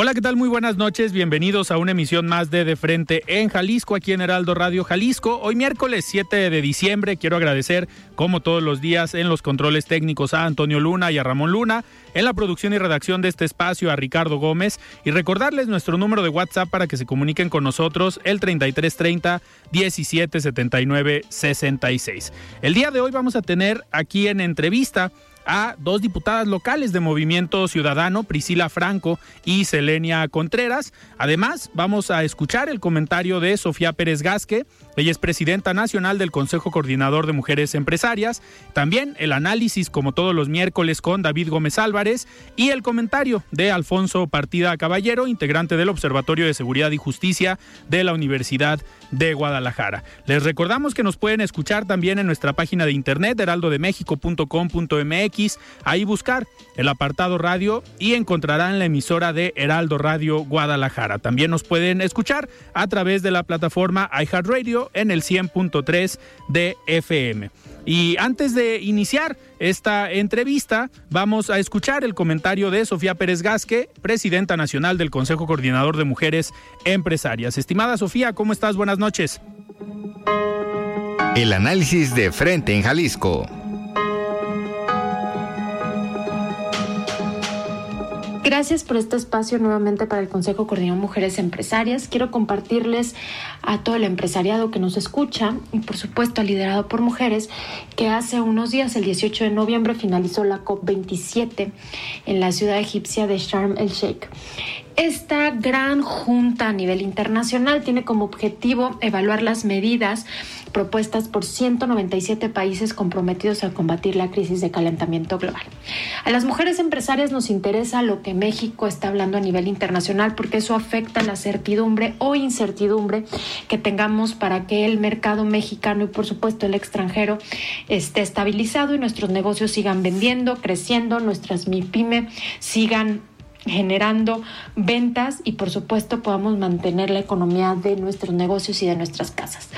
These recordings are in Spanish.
Hola, ¿qué tal? Muy buenas noches. Bienvenidos a una emisión más de De Frente en Jalisco, aquí en Heraldo Radio Jalisco. Hoy miércoles 7 de diciembre quiero agradecer, como todos los días, en los controles técnicos a Antonio Luna y a Ramón Luna, en la producción y redacción de este espacio a Ricardo Gómez y recordarles nuestro número de WhatsApp para que se comuniquen con nosotros, el 3330 1779 66. El día de hoy vamos a tener aquí en entrevista a dos diputadas locales de Movimiento Ciudadano, Priscila Franco y Selenia Contreras. Además, vamos a escuchar el comentario de Sofía Pérez Gasque. Ella es presidenta nacional del Consejo Coordinador de Mujeres Empresarias. También el análisis, como todos los miércoles, con David Gómez Álvarez y el comentario de Alfonso Partida Caballero, integrante del Observatorio de Seguridad y Justicia de la Universidad de Guadalajara. Les recordamos que nos pueden escuchar también en nuestra página de internet heraldodemexico.com.mx ahí buscar el apartado radio y encontrarán la emisora de Heraldo Radio Guadalajara. También nos pueden escuchar a través de la plataforma iHeartRadio en el 100.3 de FM. Y antes de iniciar esta entrevista, vamos a escuchar el comentario de Sofía Pérez Gasque, presidenta nacional del Consejo Coordinador de Mujeres Empresarias. Estimada Sofía, ¿cómo estás? Buenas noches. El análisis de frente en Jalisco. Gracias por este espacio nuevamente para el Consejo Coordinador Mujeres Empresarias. Quiero compartirles a todo el empresariado que nos escucha y por supuesto liderado por mujeres que hace unos días, el 18 de noviembre, finalizó la COP27 en la ciudad egipcia de Sharm el Sheikh. Esta gran junta a nivel internacional tiene como objetivo evaluar las medidas propuestas por 197 países comprometidos a combatir la crisis de calentamiento global. A las mujeres empresarias nos interesa lo que México está hablando a nivel internacional porque eso afecta la certidumbre o incertidumbre que tengamos para que el mercado mexicano y por supuesto el extranjero esté estabilizado y nuestros negocios sigan vendiendo, creciendo, nuestras MIPYME sigan generando ventas y por supuesto podamos mantener la economía de nuestros negocios y de nuestras casas.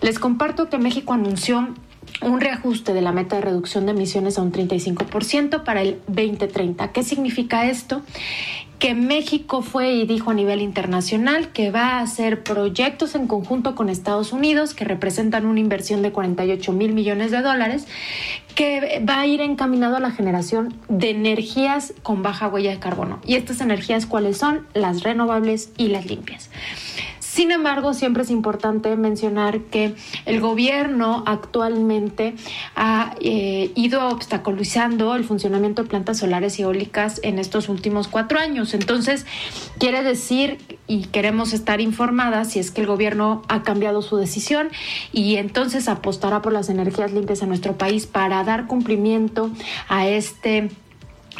Les comparto que México anunció un reajuste de la meta de reducción de emisiones a un 35% para el 2030. ¿Qué significa esto? que México fue y dijo a nivel internacional que va a hacer proyectos en conjunto con Estados Unidos que representan una inversión de 48 mil millones de dólares que va a ir encaminado a la generación de energías con baja huella de carbono. ¿Y estas energías cuáles son? Las renovables y las limpias. Sin embargo, siempre es importante mencionar que el gobierno actualmente ha eh, ido obstaculizando el funcionamiento de plantas solares y eólicas en estos últimos cuatro años. Entonces, quiere decir, y queremos estar informadas, si es que el gobierno ha cambiado su decisión y entonces apostará por las energías limpias en nuestro país para dar cumplimiento a este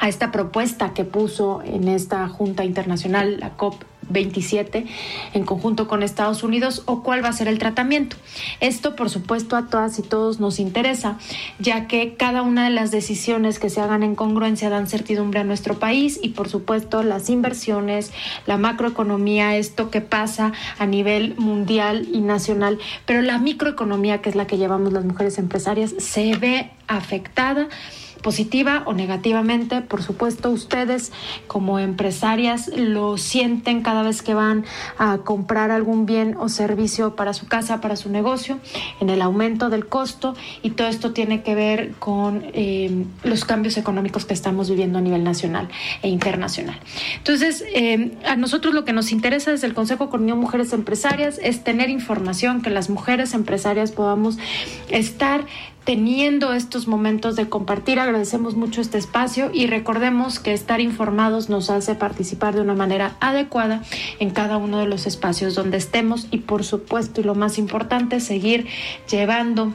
a esta propuesta que puso en esta Junta Internacional, la COP 27 en conjunto con Estados Unidos o cuál va a ser el tratamiento. Esto, por supuesto, a todas y todos nos interesa, ya que cada una de las decisiones que se hagan en congruencia dan certidumbre a nuestro país y, por supuesto, las inversiones, la macroeconomía, esto que pasa a nivel mundial y nacional, pero la microeconomía, que es la que llevamos las mujeres empresarias, se ve afectada positiva o negativamente. Por supuesto, ustedes como empresarias lo sienten cada vez que van a comprar algún bien o servicio para su casa, para su negocio, en el aumento del costo y todo esto tiene que ver con eh, los cambios económicos que estamos viviendo a nivel nacional e internacional. Entonces, eh, a nosotros lo que nos interesa desde el Consejo Coordinador Mujeres Empresarias es tener información que las mujeres empresarias podamos estar teniendo estos momentos de compartir. Agradecemos mucho este espacio y recordemos que estar informados nos hace participar de una manera adecuada en cada uno de los espacios donde estemos y por supuesto y lo más importante, seguir llevando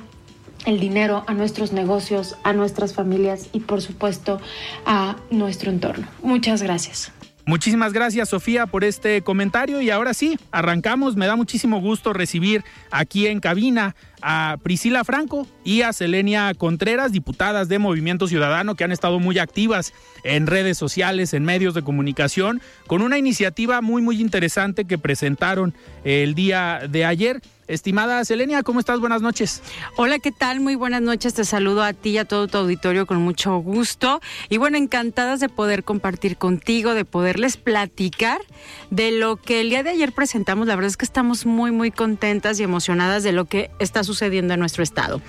el dinero a nuestros negocios, a nuestras familias y por supuesto a nuestro entorno. Muchas gracias. Muchísimas gracias Sofía por este comentario y ahora sí, arrancamos. Me da muchísimo gusto recibir aquí en cabina a Priscila Franco y a Selenia Contreras, diputadas de Movimiento Ciudadano que han estado muy activas en redes sociales, en medios de comunicación, con una iniciativa muy muy interesante que presentaron el día de ayer Estimada Selenia, ¿cómo estás? Buenas noches. Hola, ¿qué tal? Muy buenas noches. Te saludo a ti y a todo tu auditorio con mucho gusto. Y bueno, encantadas de poder compartir contigo, de poderles platicar de lo que el día de ayer presentamos. La verdad es que estamos muy, muy contentas y emocionadas de lo que está sucediendo en nuestro estado.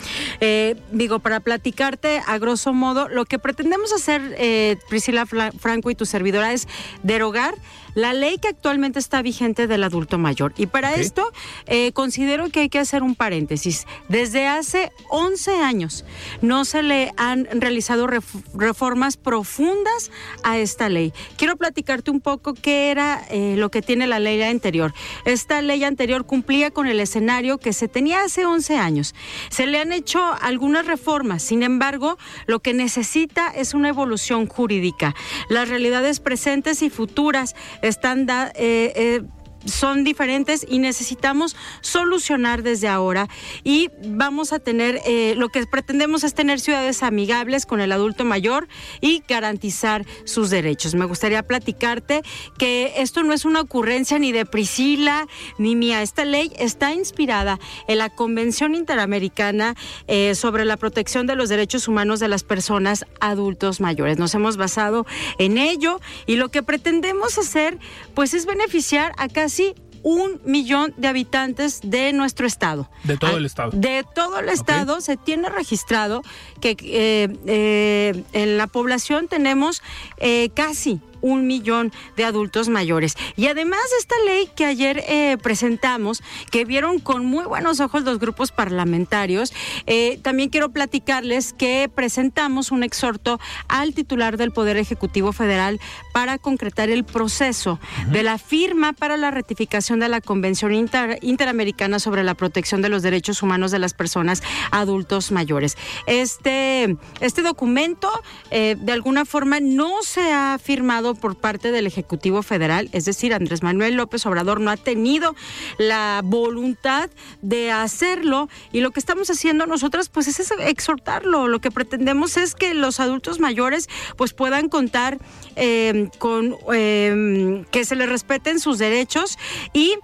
Eh, digo, para platicarte a grosso modo, lo que pretendemos hacer, eh, Priscila Franco y tu servidora, es derogar la ley que actualmente está vigente del adulto mayor. Y para esto eh, considero que hay que hacer un paréntesis. Desde hace 11 años no se le han realizado reformas profundas a esta ley. Quiero platicarte un poco qué era eh, lo que tiene la ley anterior. Esta ley anterior cumplía con el escenario que se tenía hace 11 años. Se le han hecho algunas reformas, sin embargo, lo que necesita es una evolución jurídica. Las realidades presentes y futuras están da, eh, eh, son diferentes y necesitamos solucionar desde ahora y vamos a tener, eh, lo que pretendemos es tener ciudades amigables con el adulto mayor y garantizar sus derechos. Me gustaría platicarte que esto no es una ocurrencia ni de Priscila ni mía. Esta ley está inspirada en la Convención Interamericana eh, sobre la protección de los derechos humanos de las personas adultos mayores. Nos hemos basado en ello y lo que pretendemos hacer pues es beneficiar a casi un millón de habitantes de nuestro estado. De todo el estado. De todo el estado se tiene registrado que eh, eh, en la población tenemos eh, casi un millón de adultos mayores. Y además esta ley que ayer eh, presentamos, que vieron con muy buenos ojos los grupos parlamentarios, eh, también quiero platicarles que presentamos un exhorto al titular del Poder Ejecutivo Federal para concretar el proceso de la firma para la ratificación de la Convención Interamericana sobre la protección de los derechos humanos de las personas adultos mayores. Este, este documento eh, de alguna forma no se ha firmado por parte del Ejecutivo Federal, es decir, Andrés Manuel López Obrador no ha tenido la voluntad de hacerlo y lo que estamos haciendo nosotras pues es exhortarlo. Lo que pretendemos es que los adultos mayores pues puedan contar eh, con eh, que se les respeten sus derechos y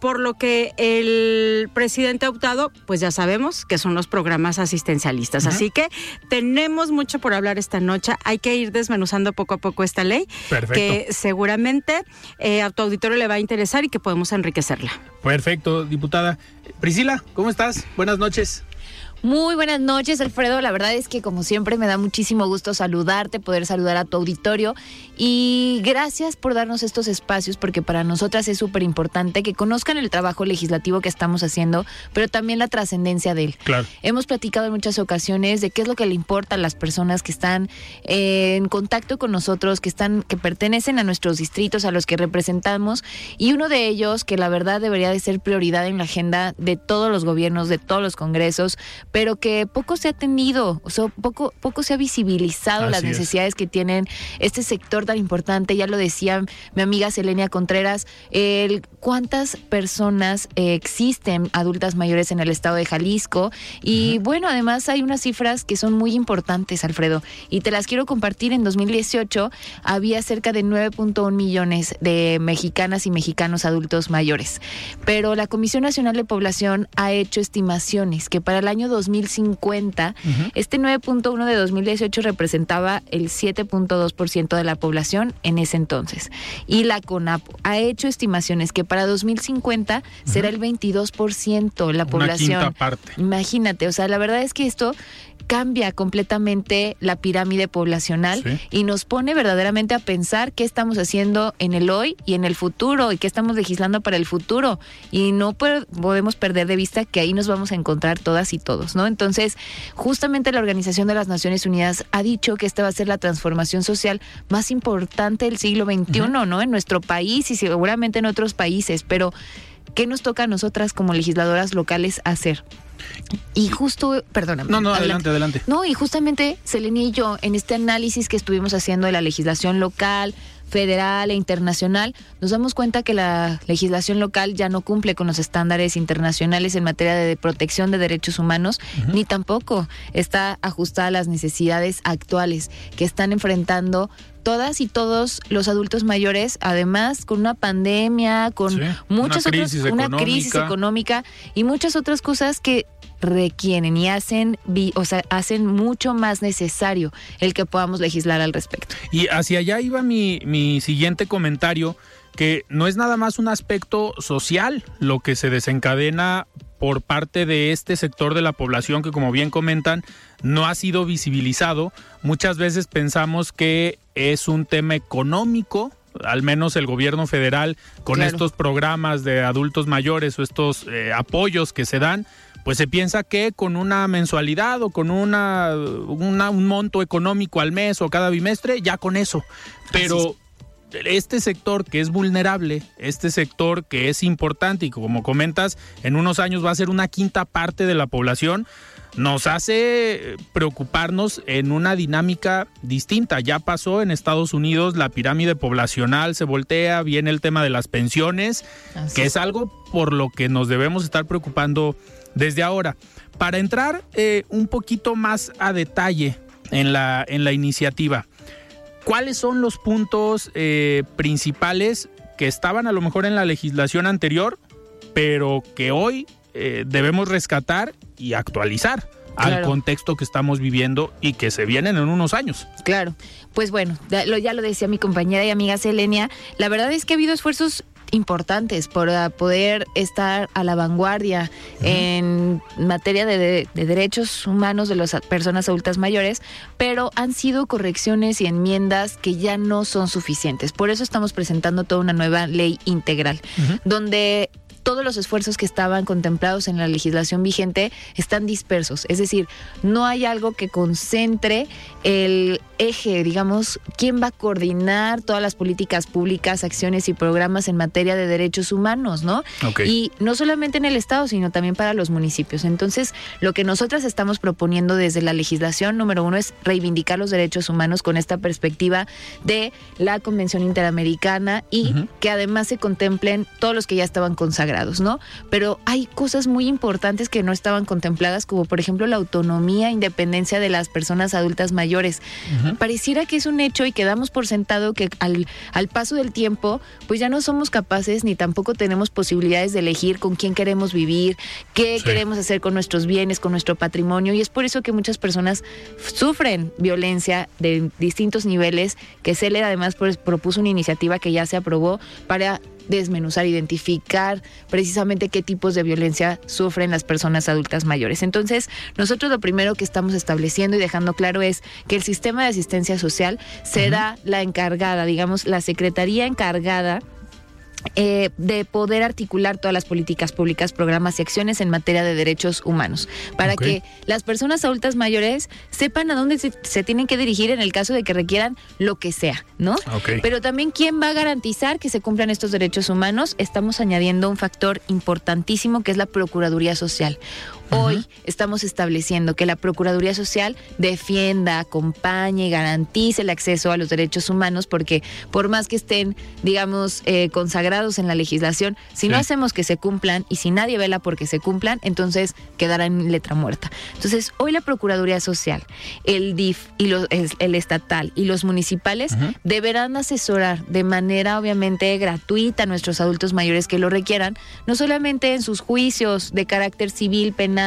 por lo que el presidente ha optado, pues ya sabemos que son los programas asistencialistas. Así que tenemos mucho por hablar esta noche. Hay que ir desmenuzando poco a poco esta ley, que seguramente eh, a tu auditorio le va a interesar y que podemos enriquecerla. Perfecto, diputada. Priscila, ¿cómo estás? Buenas noches. Muy buenas noches, Alfredo. La verdad es que como siempre me da muchísimo gusto saludarte, poder saludar a tu auditorio y gracias por darnos estos espacios porque para nosotras es súper importante que conozcan el trabajo legislativo que estamos haciendo, pero también la trascendencia de él. Claro. Hemos platicado en muchas ocasiones de qué es lo que le importa a las personas que están eh, en contacto con nosotros, que están, que pertenecen a nuestros distritos, a los que representamos y uno de ellos que la verdad debería de ser prioridad en la agenda de todos los gobiernos, de todos los congresos pero que poco se ha tenido, o sea, poco, poco se ha visibilizado las necesidades que tienen este sector tan importante. Ya lo decía mi amiga Selenia Contreras, el cuántas personas eh, existen adultas mayores en el estado de Jalisco. Y bueno, además hay unas cifras que son muy importantes, Alfredo, y te las quiero compartir. En 2018 había cerca de 9.1 millones de mexicanas y mexicanos adultos mayores. Pero la Comisión Nacional de Población ha hecho estimaciones que para el año 2050, este 9.1 de 2018 representaba el 7.2% de la población en ese entonces. Y la CONAPO ha hecho estimaciones que para 2050 será el 22% la población. Una parte. Imagínate, o sea, la verdad es que esto cambia completamente la pirámide poblacional y nos pone verdaderamente a pensar qué estamos haciendo en el hoy y en el futuro y qué estamos legislando para el futuro. Y no podemos perder de vista que ahí nos vamos a encontrar todas y todos, ¿no? Entonces, justamente la Organización de las Naciones Unidas ha dicho que esta va a ser la transformación social más importante del siglo XXI, ¿no? En nuestro país y seguramente en otros países, pero ¿qué nos toca a nosotras como legisladoras locales hacer? Y justo, perdóname. No, no, adelante, adelante. No, y justamente Selenia y yo, en este análisis que estuvimos haciendo de la legislación local, federal e internacional, nos damos cuenta que la legislación local ya no cumple con los estándares internacionales en materia de protección de derechos humanos, ni tampoco está ajustada a las necesidades actuales que están enfrentando todas y todos los adultos mayores, además con una pandemia, con muchas otras, una crisis económica y muchas otras cosas que requieren y hacen, o sea, hacen mucho más necesario el que podamos legislar al respecto. Y hacia allá iba mi, mi siguiente comentario, que no es nada más un aspecto social lo que se desencadena por parte de este sector de la población que, como bien comentan, no ha sido visibilizado. Muchas veces pensamos que es un tema económico, al menos el gobierno federal, con estos programas de adultos mayores o estos eh, apoyos que se dan, pues se piensa que con una mensualidad o con una, un monto económico al mes o cada bimestre, ya con eso. Pero este sector que es vulnerable, este sector que es importante y como comentas, en unos años va a ser una quinta parte de la población, nos hace preocuparnos en una dinámica distinta. Ya pasó en Estados Unidos, la pirámide poblacional se voltea, viene el tema de las pensiones, que es algo por lo que nos debemos estar preocupando desde ahora. Para entrar eh, un poquito más a detalle en la, en la iniciativa, ¿cuáles son los puntos eh, principales que estaban a lo mejor en la legislación anterior, pero que hoy eh, debemos rescatar y actualizar? al contexto que estamos viviendo y que se vienen en unos años. Claro, pues bueno, ya lo, ya lo decía mi compañera y amiga Selenia, la verdad es que ha habido esfuerzos importantes para poder estar a la vanguardia en materia de, derechos humanos de las personas adultas mayores, pero han sido correcciones y enmiendas que ya no son suficientes. Por eso estamos presentando toda una nueva ley integral, donde todos los esfuerzos que estaban contemplados en la legislación vigente están dispersos. Es decir, no hay algo que concentre el eje, digamos, quién va a coordinar todas las políticas públicas, acciones y programas en materia de derechos humanos, ¿no? Y no solamente en el Estado, sino también para los municipios. Entonces, lo que nosotras estamos proponiendo desde la legislación, número uno, es reivindicar los derechos humanos con esta perspectiva de la Convención Interamericana y que además se contemplen todos los que ya estaban consagrados, ¿no? Pero hay cosas muy importantes que no estaban contempladas, como por ejemplo la autonomía e independencia de las personas adultas mayores. Pareciera que es un hecho y quedamos por sentado que al, al paso del tiempo, pues ya no somos capaces ni tampoco tenemos posibilidades de elegir con quién queremos vivir, qué queremos hacer con nuestros bienes, con nuestro patrimonio. Y es por eso que muchas personas sufren violencia de distintos niveles, que CELED además pues, propuso una iniciativa que ya se aprobó para desmenuzar, identificar precisamente qué tipos de violencia sufren las personas adultas mayores. Entonces, nosotros lo primero que estamos estableciendo y dejando claro es que el sistema de asistencia social será la encargada, digamos, la secretaría encargada eh, de poder articular todas las políticas públicas, programas y acciones en materia de derechos humanos, para que las personas adultas mayores sepan a dónde se, tienen que dirigir en el caso de que requieran lo que sea, ¿no? Pero también quién va a garantizar que se cumplan estos derechos humanos. Estamos añadiendo un factor importantísimo que es la Procuraduría Social. Hoy estamos estableciendo que la Procuraduría Social defienda, acompañe, y garantice el acceso a los derechos humanos, porque por más que estén, digamos, eh, consagrados en la legislación, si no hacemos que se cumplan y si nadie vela porque se cumplan, entonces quedará en letra muerta. Entonces, hoy la Procuraduría Social, el DIF y los, el, el estatal y los municipales deberán asesorar de manera obviamente gratuita a nuestros adultos mayores que lo requieran, no solamente en sus juicios de carácter civil, penal,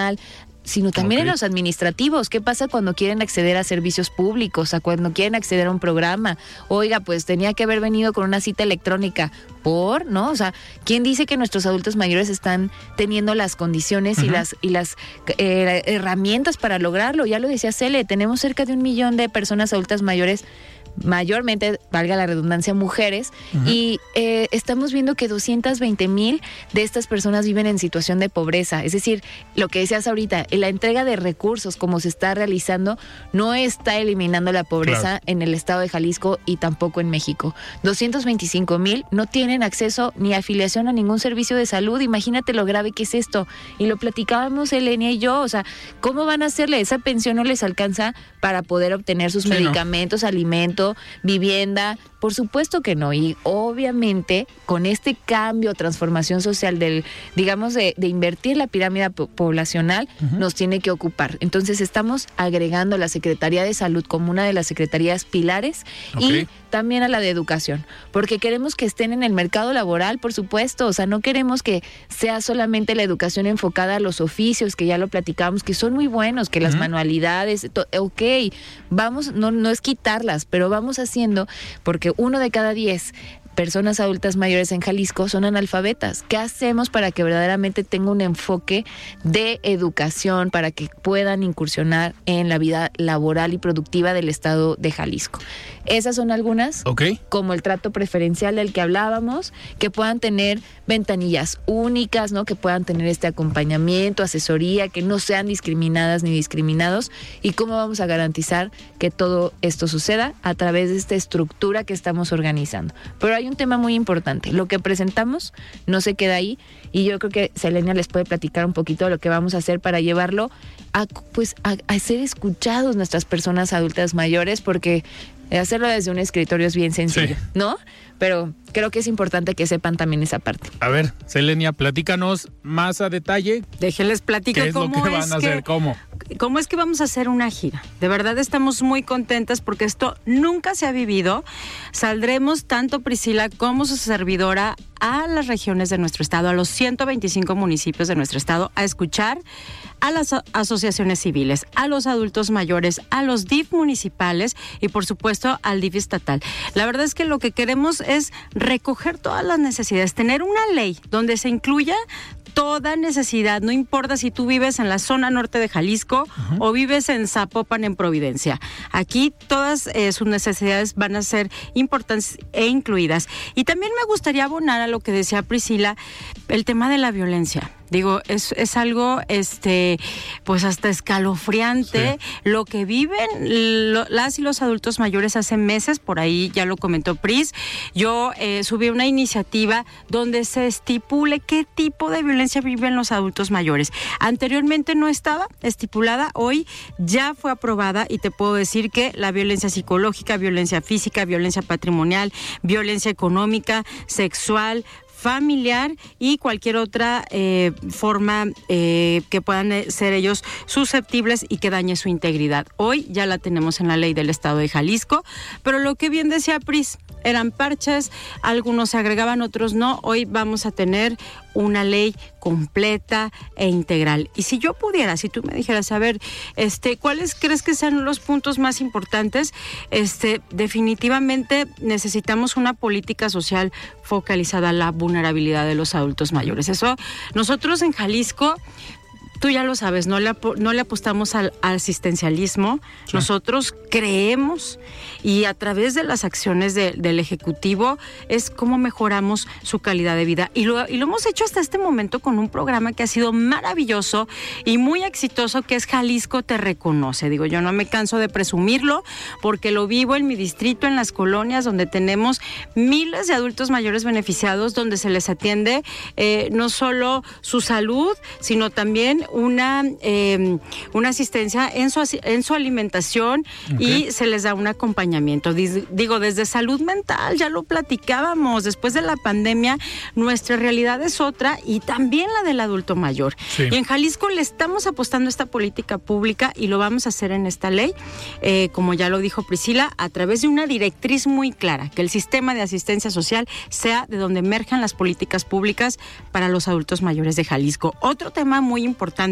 sino también en los administrativos. ¿Qué pasa cuando quieren acceder a servicios públicos, a cuando quieren acceder a un programa? Oiga, pues tenía que haber venido con una cita electrónica. ¿Por? ¿No? O sea, ¿quién dice que nuestros adultos mayores están teniendo las condiciones y las, y las eh, herramientas para lograrlo? Ya lo decía Cele, tenemos cerca de un millón de personas adultas mayores mayormente, valga la redundancia, mujeres, y eh, estamos viendo que 220 mil de estas personas viven en situación de pobreza. Es decir, lo que decías ahorita, la entrega de recursos como se está realizando no está eliminando la pobreza Claro. en el estado de Jalisco y tampoco en México. 225 mil no tienen acceso ni afiliación a ningún servicio de salud. Imagínate lo grave que es esto. Y lo platicábamos Elenia y yo, o sea, ¿cómo van a hacerle? Esa pensión no les alcanza para poder obtener sus Sí, no. medicamentos, vivienda. Por supuesto que no. Y obviamente con este cambio, transformación social del, digamos, de, de invertir la pirámide po- poblacional, nos tiene que ocupar. Entonces estamos agregando la Secretaría de Salud como una de las secretarías pilares y también a la de educación, porque queremos que estén en el mercado laboral, por supuesto, o sea, no queremos que sea solamente la educación enfocada a los oficios, que ya lo platicamos, que son muy buenos, que las manualidades, ok, vamos, no, no es quitarlas, pero vamos haciendo, porque uno de cada diez personas adultas mayores en Jalisco son analfabetas. ¿Qué hacemos para que verdaderamente tenga un enfoque de educación, para que puedan incursionar en la vida laboral y productiva del estado de Jalisco? Esas son algunas. Como el trato preferencial del que hablábamos, que puedan tener ventanillas únicas, ¿no? Que puedan tener este acompañamiento, asesoría, que no sean discriminadas ni discriminados. Y cómo vamos a garantizar que todo esto suceda a través de esta estructura que estamos organizando. Pero hay un tema muy importante, lo que presentamos no se queda ahí. Y yo creo que Selenia les puede platicar un poquito de lo que vamos a hacer para llevarlo a pues a, a ser escuchados nuestras personas adultas mayores porque hacerlo desde un escritorio es bien sencillo, Sí. ¿no? Pero creo que es importante que sepan también esa parte. A ver, Selenia, platícanos más a detalle Déjenles platico qué es lo cómo que es van a que- hacer, cómo. ¿Cómo es que vamos a hacer una gira? De verdad estamos muy contentas porque esto nunca se ha vivido. Saldremos tanto Priscila como su servidora a las regiones de nuestro estado, a los 125 municipios de nuestro estado, a escuchar a las asociaciones civiles, a los adultos mayores, a los DIF municipales y por supuesto al DIF estatal. La verdad es que lo que queremos es recoger todas las necesidades, tener una ley donde se incluya toda necesidad, no importa si tú vives en la zona norte de Jalisco o vives en Zapopan, en Providencia. Aquí todas eh, sus necesidades van a ser importantes e incluidas. Y también me gustaría abonar a lo que decía Priscila, el tema de la violencia. Digo, es, es algo, este, pues hasta escalofriante lo que viven lo- las y los adultos mayores hace meses, por ahí ya lo comentó Pris. Yo eh, subí una iniciativa donde se estipule qué tipo de violencia viven los adultos mayores. Anteriormente no estaba estipulada, hoy ya fue aprobada y te puedo decir que la violencia psicológica, violencia física, violencia patrimonial, violencia económica, sexual, familiar y cualquier otra eh, forma eh, que puedan eh, ser ellos susceptibles y que dañe su integridad. Hoy ya la tenemos en la ley del Estado de Jalisco, pero lo que bien decía Pris, eran parches, algunos se agregaban, otros no. Hoy vamos a tener una ley completa e integral. Y si yo pudiera, si tú me dijeras, a ver, este, ¿cuáles crees que sean los puntos más importantes? Este, definitivamente necesitamos una política social focalizada a la vulnerabilidad de los adultos mayores. Eso, nosotros en Jalisco tú ya lo sabes, no le, no le apostamos al, al asistencialismo, nosotros creemos y a través de las acciones de- del Ejecutivo es cómo mejoramos su calidad de vida. Y lo, y lo hemos hecho hasta este momento con un programa que ha sido maravilloso y muy exitoso, que es Jalisco Te Reconoce. Digo, yo no me canso de presumirlo porque lo vivo en mi distrito, en las colonias, donde tenemos miles de adultos mayores beneficiados, donde se les atiende eh, no solo su salud, sino también una, eh, una asistencia en su, en su alimentación y se les da un acompañamiento. Digo, desde salud mental, ya lo platicábamos, después de la pandemia, nuestra realidad es otra y también la del adulto mayor. Y en Jalisco le estamos apostando a esta política pública y lo vamos a hacer en esta ley, eh, como ya lo dijo Priscila, a través de una directriz muy clara, que el sistema de asistencia social sea de donde emerjan las políticas públicas para los adultos mayores de Jalisco. Otro tema muy importante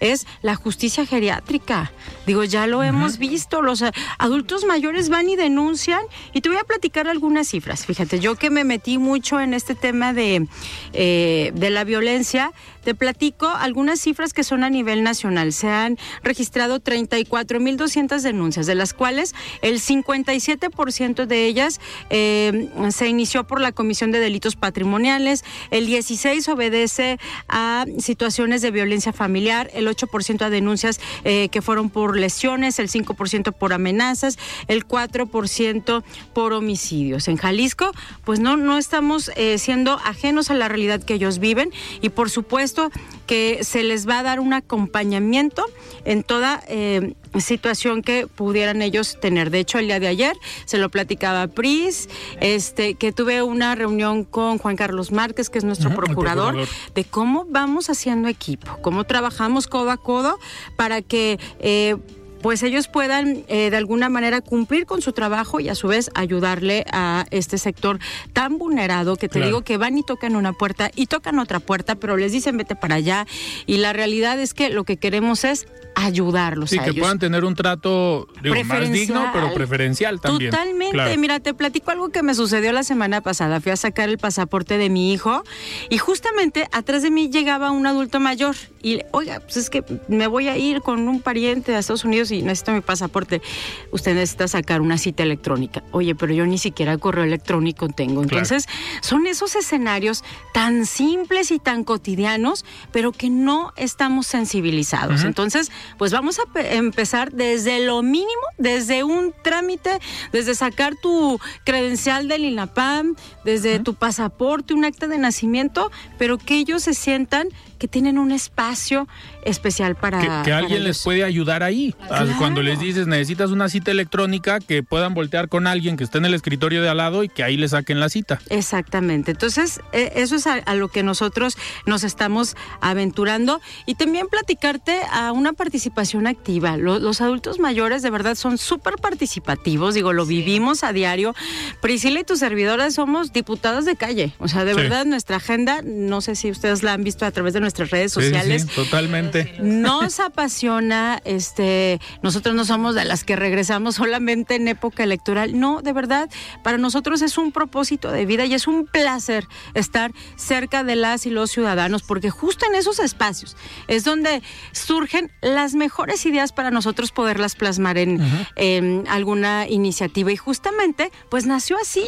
es la justicia geriátrica. Digo, ya lo hemos visto, los adultos mayores van y denuncian y te voy a platicar algunas cifras. Fíjate, yo que me metí mucho en este tema de, eh, de la violencia, te platico algunas cifras que son a nivel nacional. Se han registrado 34.200 denuncias, de las cuales el 57% de ellas eh, se inició por la Comisión de Delitos Patrimoniales, el 16% obedece a situaciones de violencia familiar, el 8% a denuncias eh, que fueron por lesiones, el 5% por amenazas, el 4% por homicidios. En Jalisco, pues no, no estamos eh, siendo ajenos a la realidad que ellos viven y por supuesto que se les va a dar un acompañamiento en toda eh, situación que pudieran ellos tener. De hecho, el día de ayer se lo platicaba Pris, este, que tuve una reunión con Juan Carlos Márquez, que es nuestro procurador, de cómo vamos haciendo equipo, cómo trabajamos codo a codo para que eh, pues ellos puedan eh, de alguna manera cumplir con su trabajo y a su vez ayudarle a este sector tan vulnerado que te digo que van y tocan una puerta y tocan otra puerta, pero les dicen vete para allá y la realidad es que lo que queremos es ayudarlos. Sí, que puedan tener un trato más digno, pero preferencial también. Totalmente. Mira, te platico algo que me sucedió la semana pasada. Fui a sacar el pasaporte de mi hijo y justamente atrás de mí llegaba un adulto mayor y, oiga, pues es que me voy a ir con un pariente a Estados Unidos y necesito mi pasaporte. Usted necesita sacar una cita electrónica. Oye, pero yo ni siquiera correo electrónico tengo. Entonces, son esos escenarios tan simples y tan cotidianos, pero que no estamos sensibilizados. Entonces, pues vamos a empezar desde lo mínimo, desde un trámite, desde sacar tu credencial del INAPAM, desde tu pasaporte, un acta de nacimiento, pero que ellos se sientan que tienen un espacio especial para... Que, alguien les puede ayudar ahí. Cuando les dices necesitas una cita electrónica, que puedan voltear con alguien que esté en el escritorio de al lado y que ahí le saquen la cita. Exactamente. Entonces, e, eso es a, lo que nosotros nos estamos aventurando. Y también platicarte a una participación activa. Los, adultos mayores de verdad son súper participativos, digo, lo vivimos a diario. Priscila y tus servidoras somos diputados de calle. O sea, de verdad nuestra agenda, no sé si ustedes la han visto a través de nuestras redes sociales. totalmente. Nos apasiona, este, nosotros no somos de las que regresamos solamente en época electoral. No, de verdad, para nosotros es un propósito de vida y es un placer estar cerca de las y los ciudadanos, porque justo en esos espacios es donde surgen las mejores ideas para nosotros poderlas plasmar en, en alguna iniciativa. Y justamente, pues nació así,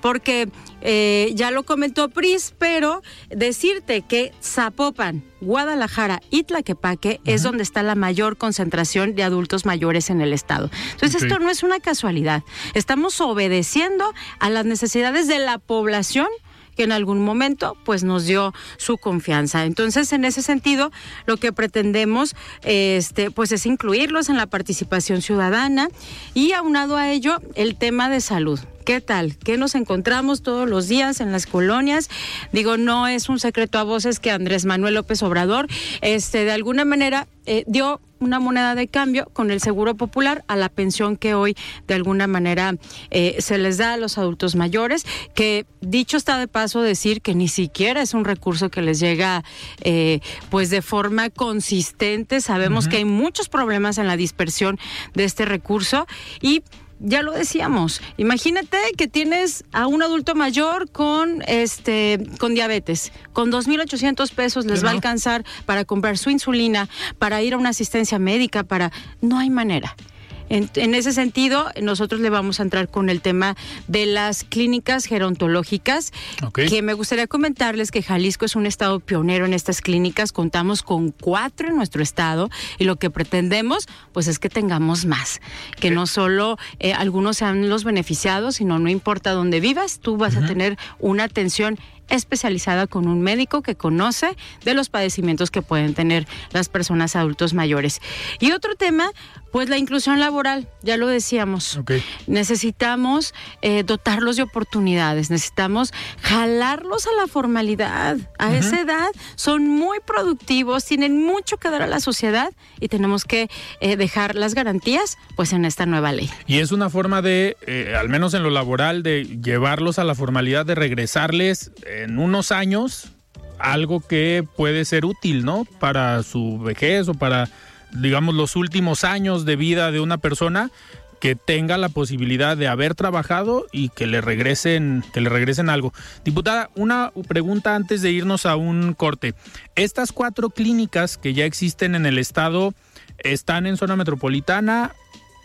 porque eh, ya lo comentó Pris, pero decirte que Zapopan, Guadalajara y Tlaquepaque es donde está la mayor concentración de adultos mayores en el estado. Entonces esto no es una casualidad. Estamos obedeciendo a las necesidades de la población que en algún momento pues nos dio su confianza. Entonces, en ese sentido, lo que pretendemos este pues es incluirlos en la participación ciudadana y aunado a ello el tema de salud. ¿Qué tal? ¿Qué nos encontramos todos los días en las colonias? Digo, no es un secreto a voces que Andrés Manuel López Obrador, este, de alguna manera eh, dio una moneda de cambio con el seguro popular a la pensión que hoy de alguna manera eh, se les da a los adultos mayores, que dicho está de paso decir que ni siquiera es un recurso que les llega eh, pues de forma consistente. Sabemos que hay muchos problemas en la dispersión de este recurso y ya lo decíamos, imagínate que tienes a un adulto mayor con este con diabetes, con 2800 pesos les va a alcanzar para comprar su insulina, para ir a una asistencia médica, para no hay manera. En, ese sentido, nosotros le vamos a entrar con el tema de las clínicas gerontológicas, que me gustaría comentarles que Jalisco es un estado pionero en estas clínicas, contamos con cuatro en nuestro estado y lo que pretendemos pues es que tengamos más, que no solo eh, algunos sean los beneficiados, sino no importa dónde vivas, tú vas a tener una atención especializada con un médico que conoce de los padecimientos que pueden tener las personas adultos mayores. Y otro tema, pues la inclusión laboral, ya lo decíamos. Necesitamos eh, dotarlos de oportunidades, necesitamos jalarlos a la formalidad. A esa edad son muy productivos, tienen mucho que dar a la sociedad y tenemos que eh, dejar las garantías pues en esta nueva ley. Y es una forma de, eh, al menos en lo laboral, de llevarlos a la formalidad, de regresarles en unos años algo que puede ser útil, ¿no? Para su vejez o para digamos, los últimos años de vida de una persona que tenga la posibilidad de haber trabajado y que le regresen, que le regresen algo. Diputada, una pregunta antes de irnos a un corte. Estas cuatro clínicas que ya existen en el estado están en zona metropolitana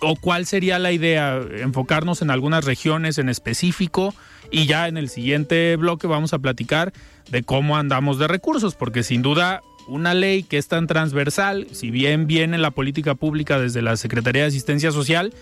o cuál sería la idea enfocarnos en algunas regiones en específico y ya en el siguiente bloque vamos a platicar de cómo andamos de recursos porque sin duda una ley que es tan transversal, si bien viene la política pública desde la Secretaría de Asistencia Social,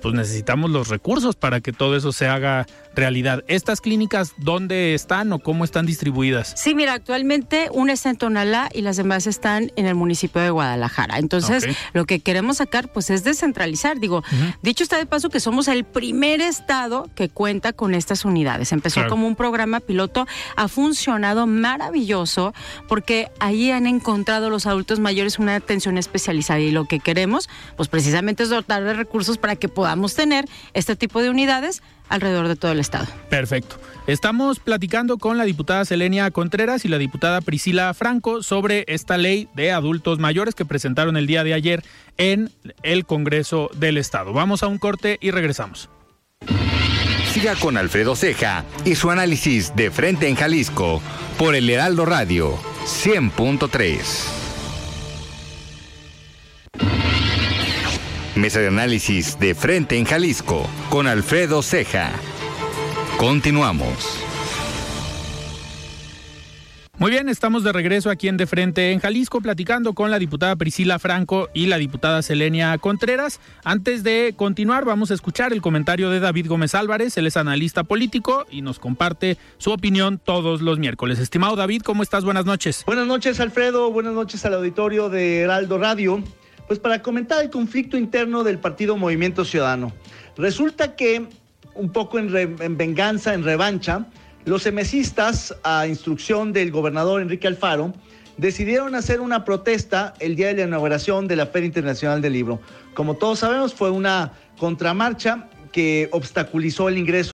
pues necesitamos los recursos para que todo eso se haga realidad. ¿Estas clínicas dónde están o cómo están distribuidas? Sí, mira, actualmente una está en Tonalá y las demás están en el municipio de Guadalajara. Entonces, lo que queremos sacar pues es descentralizar. Digo, dicho está de paso que somos el primer estado que cuenta con estas unidades. Empezó como un programa piloto, ha funcionado maravilloso porque ahí han encontrado los adultos mayores una atención especializada y lo que queremos pues precisamente es dotar de recursos para que podamos tener este tipo de unidades alrededor de todo el estado. Perfecto. Estamos platicando con la diputada Selenia Contreras y la diputada Priscila Franco sobre esta ley de adultos mayores que presentaron el día de ayer en el Congreso del Estado. Vamos a un corte y regresamos. Siga con Alfredo Ceja y su análisis de frente en Jalisco por el Heraldo Radio 100.3. Mesa de análisis de frente en Jalisco con Alfredo Ceja. Continuamos. Muy bien, estamos de regreso aquí en De Frente en Jalisco platicando con la diputada Priscila Franco y la diputada Selenia Contreras. Antes de continuar, vamos a escuchar el comentario de David Gómez Álvarez, él es analista político y nos comparte su opinión todos los miércoles. Estimado David, ¿cómo estás? Buenas noches. Buenas noches, Alfredo. Buenas noches al auditorio de Heraldo Radio pues para comentar el conflicto interno del partido Movimiento Ciudadano. Resulta que, un poco en, venganza, en revancha, los emesistas, a instrucción del gobernador Enrique Alfaro, decidieron hacer una protesta el día de la inauguración de la Feria Internacional del Libro. Como todos sabemos, fue una contramarcha que obstaculizó el ingreso.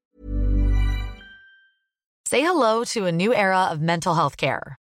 Say hello to a new era of mental health care.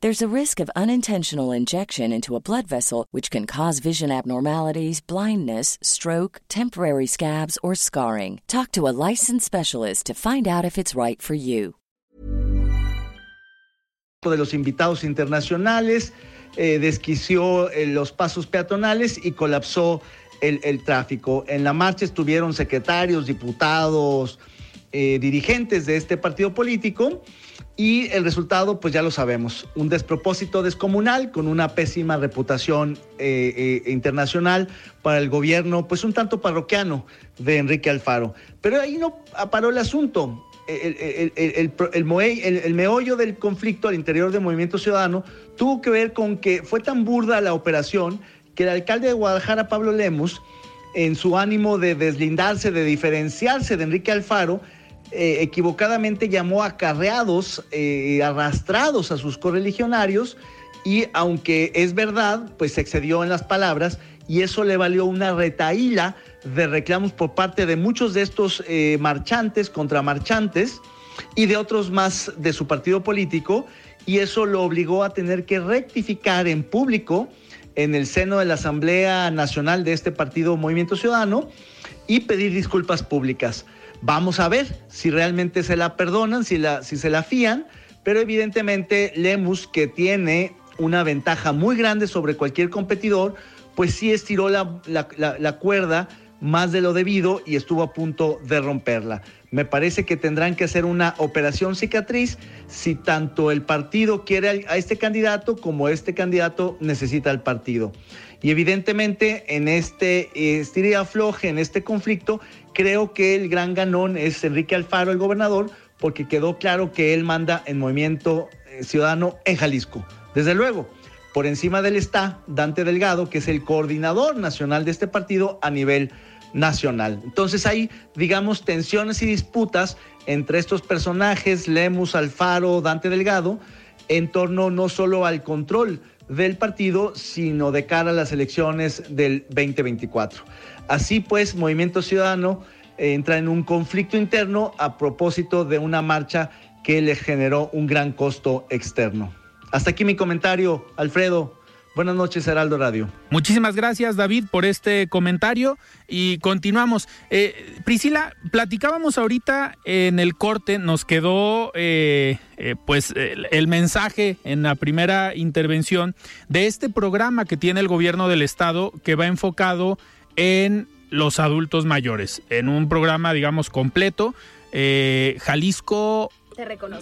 There's a risk of unintentional injection into a blood vessel, which can cause vision abnormalities, blindness, stroke, temporary scabs, or scarring. Talk to a licensed specialist to find out if it's right for you. De los invitados internacionales, eh, desquició eh, los pasos peatonales y colapsó el, el, tráfico. En la marcha estuvieron secretarios, diputados, eh, dirigentes de este partido político y el resultado pues ya lo sabemos, un despropósito descomunal con una pésima reputación eh, eh, internacional para el gobierno pues un tanto parroquiano de Enrique Alfaro. Pero ahí no paró el asunto. El, el, el, el, meollo del conflicto al interior del Movimiento Ciudadano tuvo que ver con que fue tan burda la operación que el alcalde de Guadalajara, Pablo Lemus, en su ánimo de deslindarse, de diferenciarse de Enrique Alfaro, eh, equivocadamente llamó acarreados, eh, arrastrados a sus correligionarios y aunque es verdad, pues se excedió en las palabras y eso le valió una retaíla de reclamos por parte de muchos de estos eh, marchantes, contramarchantes y de otros más de su partido político y eso lo obligó a tener que rectificar en público en el seno de la Asamblea Nacional de este partido Movimiento Ciudadano y pedir disculpas públicas. Vamos a ver si realmente se la perdonan, si, se la fían, pero evidentemente Lemus, que tiene una ventaja muy grande sobre cualquier competidor, pues sí estiró la, la, la, cuerda más de lo debido y estuvo a punto de romperla. Me parece que tendrán que hacer una operación cicatriz si tanto el partido quiere a este candidato como este candidato necesita al partido. Y evidentemente en este eh, afloje, en este conflicto, creo que el gran ganón es Enrique Alfaro, el gobernador, porque quedó claro que él manda en Movimiento eh, Ciudadano en Jalisco. Desde luego, por encima de él está Dante Delgado, que es el coordinador nacional de este partido a nivel nacional. Entonces hay, digamos, tensiones y disputas entre estos personajes, Lemus, Alfaro, Dante Delgado, en torno no solo al control del partido, sino de cara a las elecciones del 2024. Así pues, Movimiento Ciudadano eh, entra en un conflicto interno a propósito de una marcha que le generó un gran costo externo. Hasta aquí mi comentario, Alfredo. Buenas noches, Heraldo Radio. Muchísimas gracias, David, por este comentario y continuamos. Eh, Priscila, platicábamos ahorita en el corte, nos quedó eh, eh, pues el, el, mensaje en la primera intervención de este programa que tiene el gobierno del estado que va enfocado en los adultos mayores, en un programa, digamos, completo. Jalisco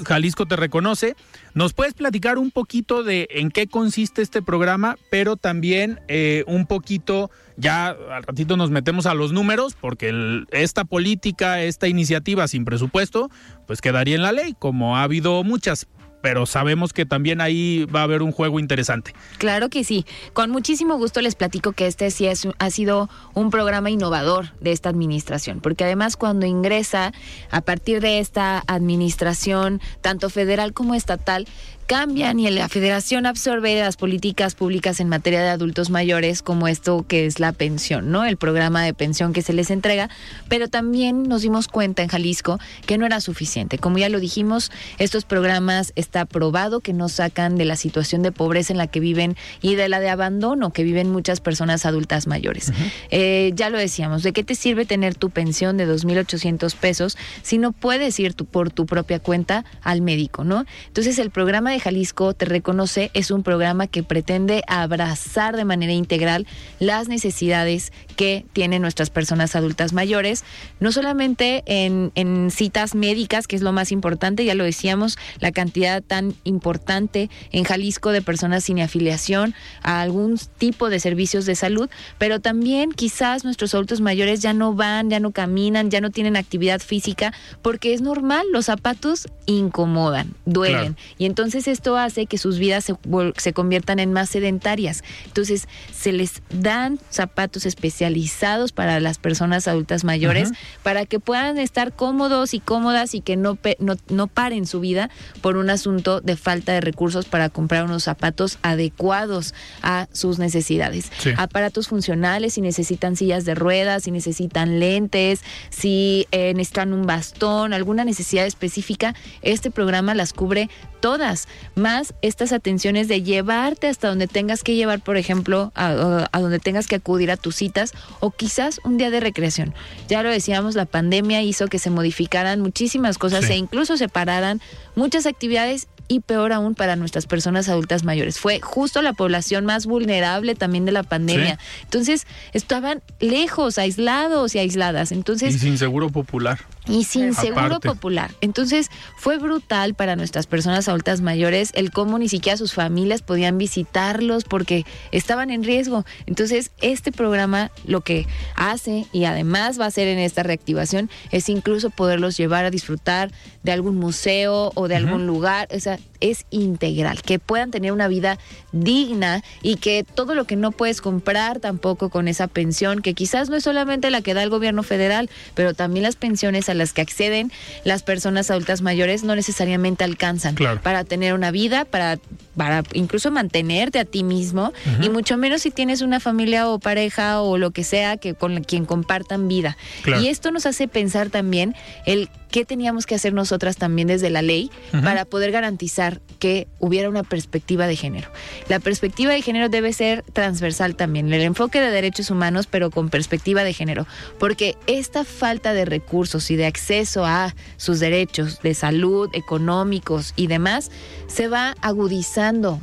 Jalisco te reconoce. ¿Nos puedes platicar un poquito de en qué consiste este programa, pero también eh, un poquito, ya al ratito nos metemos a los números, porque esta política, esta iniciativa sin presupuesto, pues quedaría en la ley, como ha habido muchas, pero sabemos que también ahí va a haber un juego interesante. Claro que sí. Con muchísimo gusto les platico que este sí es, ha sido un programa innovador de esta administración, porque además cuando ingresa a partir de esta administración, tanto federal como estatal, cambian y la federación absorbe las políticas públicas en materia de adultos mayores como esto que es la pensión, ¿no? El programa de pensión que se les entrega, pero también nos dimos cuenta en Jalisco que no era suficiente. Como ya lo dijimos, estos programas está probado que no sacan de la situación de pobreza en la que viven y de la de abandono que viven muchas personas adultas mayores. eh, ya lo decíamos, ¿de qué te sirve tener tu pensión de 2.800 pesos si no puedes ir tu, por tu propia cuenta al médico, ¿no? Entonces el programa de Jalisco Te Reconoce es un programa que pretende abrazar de manera integral las necesidades que tienen nuestras personas adultas mayores, no solamente en, en citas médicas, que es lo más importante, ya lo decíamos, la cantidad tan importante en Jalisco de personas sin afiliación a algún tipo de servicios de salud, pero también quizás nuestros adultos mayores ya no van, ya no caminan, ya no tienen actividad física, porque es normal, los zapatos incomodan, duelen. Claro. Y entonces esto hace que sus vidas se, se, conviertan en más sedentarias. Entonces se les dan zapatos especializados para las personas adultas mayores uh -huh. para que puedan estar cómodos y cómodas y que no, no, no paren su vida por un asunto de falta de recursos para comprar unos zapatos adecuados a sus necesidades. Sí. Aparatos funcionales, si necesitan sillas de ruedas, si necesitan lentes, si eh, necesitan un bastón, alguna necesidad específica, este programa las cubre todas, más estas atenciones de llevarte hasta donde tengas que llevar, por ejemplo, a, a, donde tengas que acudir a tus citas o quizás un día de recreación. Ya lo decíamos, la pandemia hizo que se modificaran muchísimas cosas sí. e incluso separaran muchas actividades y peor aún para nuestras personas adultas mayores. Fue justo la población más vulnerable también de la pandemia. Entonces, estaban lejos, aislados y aisladas. Entonces, y sin seguro popular. Y sin seguro popular. Entonces, fue brutal para nuestras personas adultas mayores el cómo ni siquiera sus familias podían visitarlos porque estaban en riesgo. Entonces, este programa lo que hace y además va a hacer en esta reactivación es incluso poderlos llevar a disfrutar de algún museo o de algún lugar. O sea, es integral, que puedan tener una vida digna y que todo lo que no puedes comprar tampoco con esa pensión, que quizás no es solamente la que da el gobierno federal, pero también las pensiones a las que acceden las personas adultas mayores no necesariamente alcanzan Claro. para tener una vida, para, para incluso mantenerte a ti mismo y mucho menos si tienes una familia o pareja o lo que sea que con quien compartan vida. Claro. Y esto nos hace pensar también el qué teníamos que hacer nosotras también desde la ley para poder garantizar que hubiera una perspectiva de género. La perspectiva de género debe ser transversal también, el enfoque de derechos humanos, pero con perspectiva de género, porque esta falta de recursos y de acceso a sus derechos de salud, económicos y demás, se va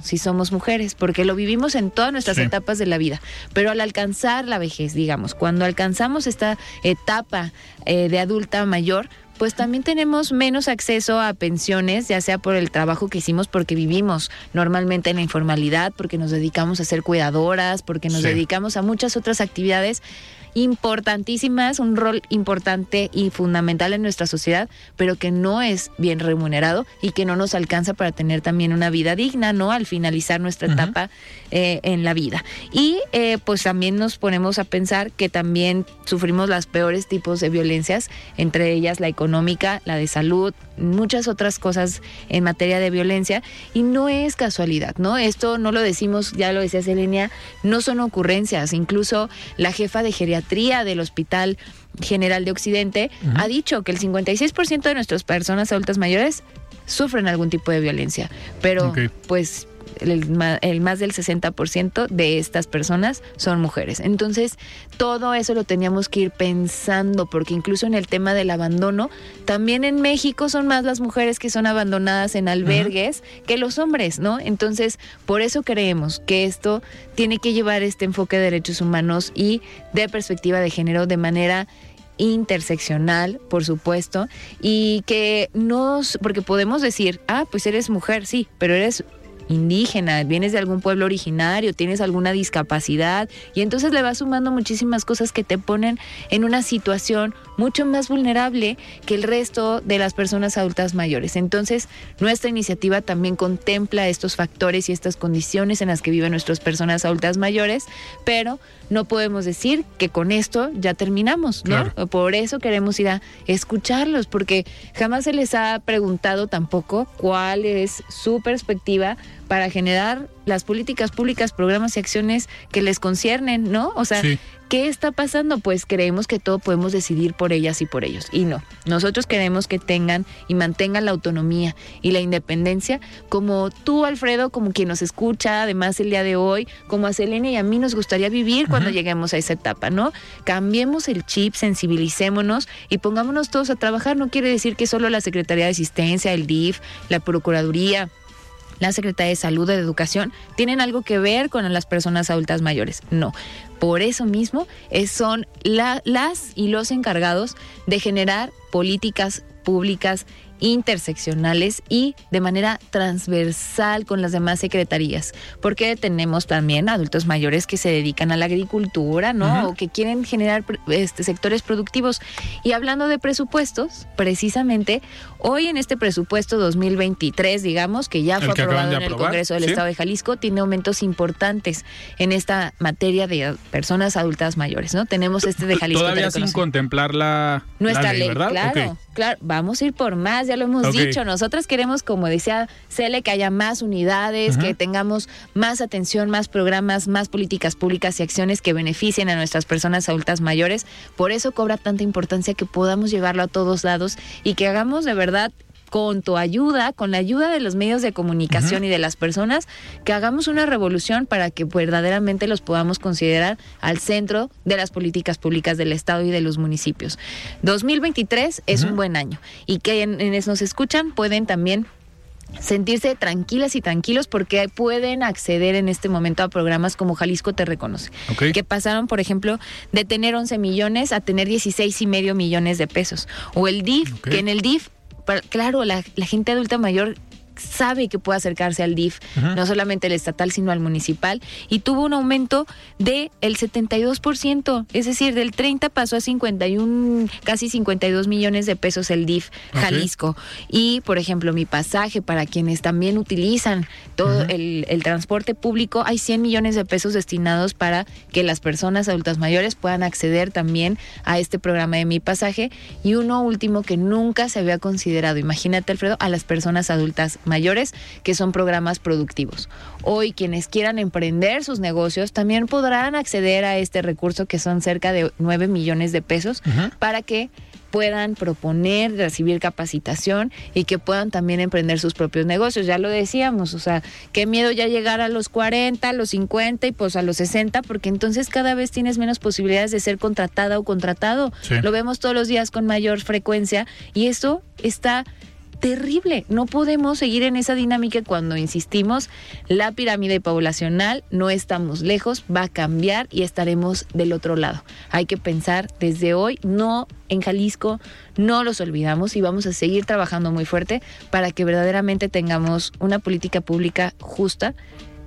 si somos mujeres, porque lo vivimos en todas nuestras Sí. etapas de la vida, pero al alcanzar la vejez, digamos, cuando alcanzamos esta etapa eh, de adulta mayor, pues también tenemos menos acceso a pensiones, ya sea por el trabajo que hicimos, porque vivimos normalmente en la informalidad, porque nos dedicamos a ser cuidadoras, porque nos Sí. dedicamos a muchas otras actividades importantísimas, un rol importante y fundamental en nuestra sociedad, pero que no es bien remunerado y que no nos alcanza para tener también una vida digna, ¿no? Al finalizar nuestra etapa eh, en la vida. Y eh, pues también nos ponemos a pensar que también sufrimos las peores tipos de violencias, entre ellas la económica, la de salud, muchas otras cosas en materia de violencia y no es casualidad, ¿no? Esto no lo decimos, ya lo decía Selenia, no son ocurrencias, incluso la jefa de geriatría del Hospital General de Occidente ha dicho que el 56% de nuestras personas adultas mayores sufren algún tipo de violencia, pero pues el, más del 60% de estas personas son mujeres. Entonces, todo eso lo teníamos que ir pensando, porque incluso en el tema del abandono, también en México son más las mujeres que son abandonadas en albergues que los hombres, ¿no? Entonces, por eso creemos que esto tiene que llevar este enfoque de derechos humanos y de perspectiva de género de manera interseccional, por supuesto, y que nos, porque podemos decir, ah, pues eres mujer, sí, pero eres indígena, vienes de algún pueblo originario, tienes alguna discapacidad y entonces le vas sumando muchísimas cosas que te ponen en una situación mucho más vulnerable que el resto de las personas adultas mayores. Entonces, nuestra iniciativa también contempla estos factores y estas condiciones en las que viven nuestras personas adultas mayores, pero no podemos decir que con esto ya terminamos, ¿no? Claro. Por eso queremos ir a escucharlos, porque jamás se les ha preguntado tampoco cuál es su perspectiva para generar las políticas públicas, programas y acciones que les conciernen, ¿no? O sea, Sí. ¿Qué está pasando? Pues creemos que todo podemos decidir por ellas y por ellos. Y no, nosotros queremos que tengan y mantengan la autonomía y la independencia, como tú, Alfredo, como quien nos escucha, además el día de hoy, como a Selena y a mí nos gustaría vivir cuando lleguemos a esa etapa, ¿no? Cambiemos el chip, sensibilicémonos y pongámonos todos a trabajar. No quiere decir que solo la Secretaría de Asistencia, el DIF, la Procuraduría, la Secretaría de Salud, de Educación, tienen algo que ver con las personas adultas mayores. No. Por eso mismo son la- las y los encargados de generar políticas públicas interseccionales y de manera transversal con las demás secretarías, porque tenemos también adultos mayores que se dedican a la agricultura, ¿no? O que quieren generar este, sectores productivos. Y hablando de presupuestos, precisamente hoy en este presupuesto 2023, digamos, que ya El fue que aprobado en el aprobar, Congreso del sí. Estado de Jalisco, tiene aumentos importantes en esta materia de personas adultas mayores, ¿no? Tenemos este de Jalisco. Todavía sin contemplar la, Nuestra la ley, ley, ¿verdad? claro. Claro, vamos a ir por más, ya lo hemos dicho. Nosotras queremos, como decía Cele, que haya más unidades, que tengamos más atención, más programas, más políticas públicas y acciones que beneficien a nuestras personas adultas mayores. Por eso cobra tanta importancia que podamos llevarlo a todos lados y que hagamos de verdad con tu ayuda, con la ayuda de los medios de comunicación y de las personas, que hagamos una revolución para que verdaderamente los podamos considerar al centro de las políticas públicas del Estado y de los municipios. 2023 es un buen año y quienes nos escuchan pueden también sentirse tranquilas y tranquilos porque pueden acceder en este momento a programas como Jalisco Te Reconoce, que pasaron, por ejemplo, de tener 11 millones a tener 16 y medio millones de pesos. O el DIF, que en el DIF, claro, la, la gente adulta mayor sabe que puede acercarse al DIF, no solamente el estatal, sino al municipal, y tuvo un aumento de el 72%, es decir, del 30 pasó a 51, casi 52 millones de pesos el DIF. Jalisco. Y, por ejemplo, mi pasaje para quienes también utilizan todo el, el transporte público, hay 100 millones de pesos destinados para que las personas adultas mayores puedan acceder también a este programa de mi pasaje. Y uno último que nunca se había considerado, imagínate Alfredo, a las personas adultas mayores, que son programas productivos. Hoy quienes quieran emprender sus negocios también podrán acceder a este recurso que son cerca de 9 millones de pesos para que puedan proponer, recibir capacitación y que puedan también emprender sus propios negocios. Ya lo decíamos, o sea, qué miedo ya llegar a los 40, a los 50 y pues a los 60, porque entonces cada vez tienes menos posibilidades de ser contratada o contratado. Sí. Lo vemos todos los días con mayor frecuencia y eso está terrible. No podemos seguir en esa dinámica cuando insistimos, la pirámide poblacional no estamos lejos, va a cambiar y estaremos del otro lado. Hay que pensar desde hoy, no en Jalisco, no los olvidamos y vamos a seguir trabajando muy fuerte para que verdaderamente tengamos una política pública justa